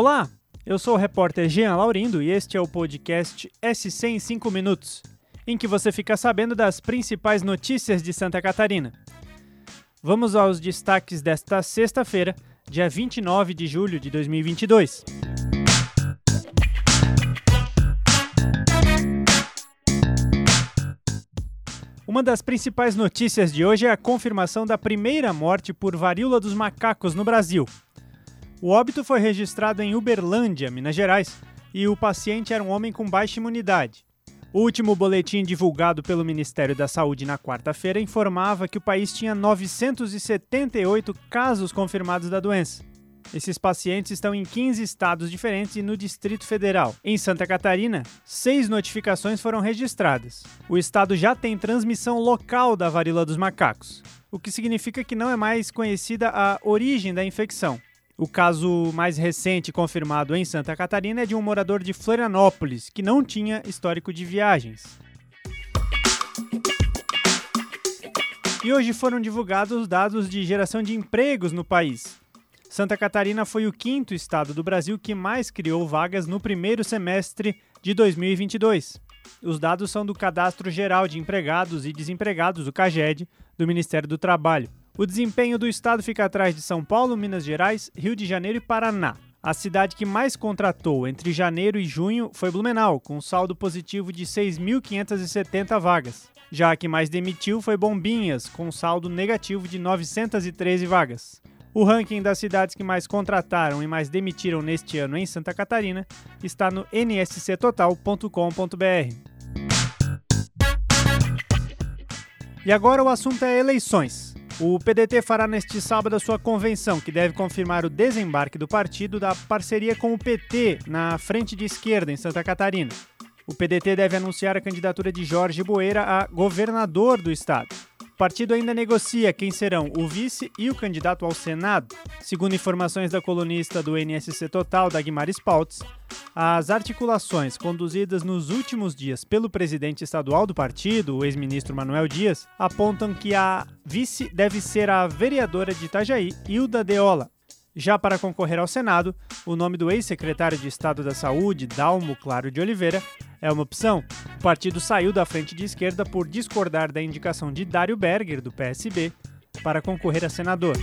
Olá, eu sou o repórter Jean Laurindo e este é o podcast SC em 5 minutos, em que você fica sabendo das principais notícias de Santa Catarina. Vamos aos destaques desta sexta-feira, dia 29 de julho de 2022. Uma das principais notícias de hoje é a confirmação da primeira morte por varíola dos macacos no Brasil. O óbito foi registrado em Uberlândia, Minas Gerais, e o paciente era um homem com baixa imunidade. O último boletim divulgado pelo Ministério da Saúde na quarta-feira informava que o país tinha 978 casos confirmados da doença. Esses pacientes estão em 15 estados diferentes e no Distrito Federal. Em Santa Catarina, seis notificações foram registradas. O estado já tem transmissão local da varíola dos macacos, o que significa que não é mais conhecida a origem da infecção. O caso mais recente confirmado em Santa Catarina é de um morador de Florianópolis que não tinha histórico de viagens. E hoje foram divulgados dados de geração de empregos no país. Santa Catarina foi o quinto estado do Brasil que mais criou vagas no primeiro semestre de 2022. Os dados são do Cadastro Geral de Empregados e Desempregados, o CAGED, do Ministério do Trabalho. O desempenho do estado fica atrás de São Paulo, Minas Gerais, Rio de Janeiro e Paraná. A cidade que mais contratou entre janeiro e junho foi Blumenau, com um saldo positivo de 6.570 vagas. Já a que mais demitiu foi Bombinhas, com um saldo negativo de 913 vagas. O ranking das cidades que mais contrataram e mais demitiram neste ano em Santa Catarina está no nsctotal.com.br. E agora o assunto é eleições. O PDT fará neste sábado a sua convenção, que deve confirmar o desembarque do partido da parceria com o PT na frente de esquerda em Santa Catarina. O PDT deve anunciar a candidatura de Jorge Boeira a governador do estado. Partido ainda negocia quem serão o vice e o candidato ao Senado. Segundo informações da colunista do NSC Total, Dagmar Spaltz, as articulações conduzidas nos últimos dias pelo presidente estadual do partido, o ex-ministro Manuel Dias, apontam que a vice deve ser a vereadora de Itajaí, Hilda Deola. Já para concorrer ao Senado, o nome do ex-secretário de Estado da Saúde, Dalmo Claro de Oliveira, é uma opção. O partido saiu da frente de esquerda por discordar da indicação de Dário Berger, do PSB, para concorrer a senador.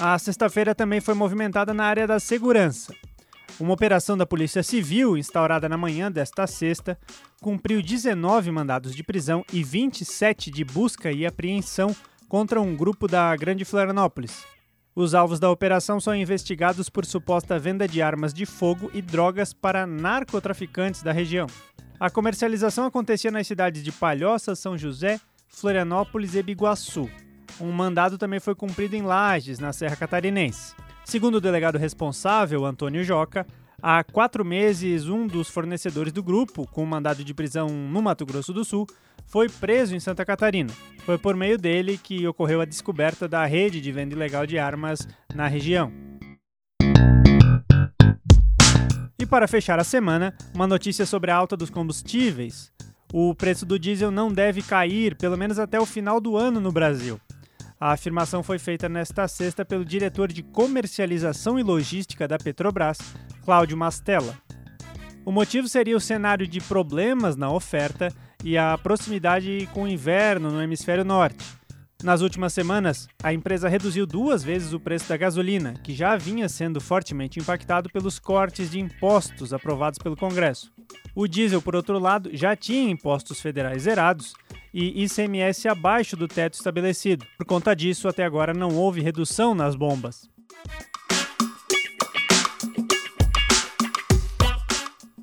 A sexta-feira também foi movimentada na área da segurança. Uma operação da Polícia Civil, instaurada na manhã desta sexta, cumpriu 19 mandados de prisão e 27 de busca e apreensão contra um grupo da Grande Florianópolis. Os alvos da operação são investigados por suposta venda de armas de fogo e drogas para narcotraficantes da região. A comercialização acontecia nas cidades de Palhoça, São José, Florianópolis e Biguaçu. Um mandado também foi cumprido em Lages, na Serra Catarinense. Segundo o delegado responsável, Antônio Joca, há quatro meses um dos fornecedores do grupo, com mandado de prisão no Mato Grosso do Sul, foi preso em Santa Catarina. Foi por meio dele que ocorreu a descoberta da rede de venda ilegal de armas na região. E para fechar a semana, uma notícia sobre a alta dos combustíveis. O preço do diesel não deve cair, pelo menos até o final do ano no Brasil. A afirmação foi feita nesta sexta pelo diretor de comercialização e logística da Petrobras, Cláudio Mastella. O motivo seria o cenário de problemas na oferta e a proximidade com o inverno no hemisfério norte. Nas últimas semanas, a empresa reduziu duas vezes o preço da gasolina, que já vinha sendo fortemente impactado pelos cortes de impostos aprovados pelo Congresso. O diesel, por outro lado, já tinha impostos federais zerados e ICMS abaixo do teto estabelecido. Por conta disso, até agora não houve redução nas bombas.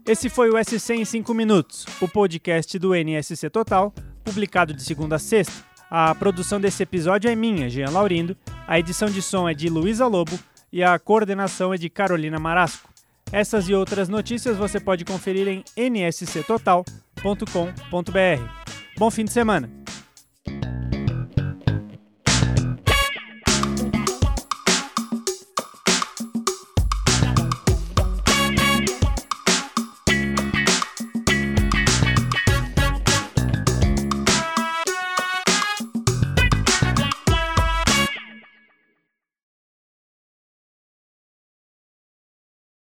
Esse foi o SC em 5 minutos, o podcast do NSC Total, publicado de segunda a sexta. A produção desse episódio é minha, Jean Laurindo, a edição de som é de Luísa Lobo e a coordenação é de Carolina Marasco. Essas e outras notícias você pode conferir em nsctotal.com.br. Bom fim de semana!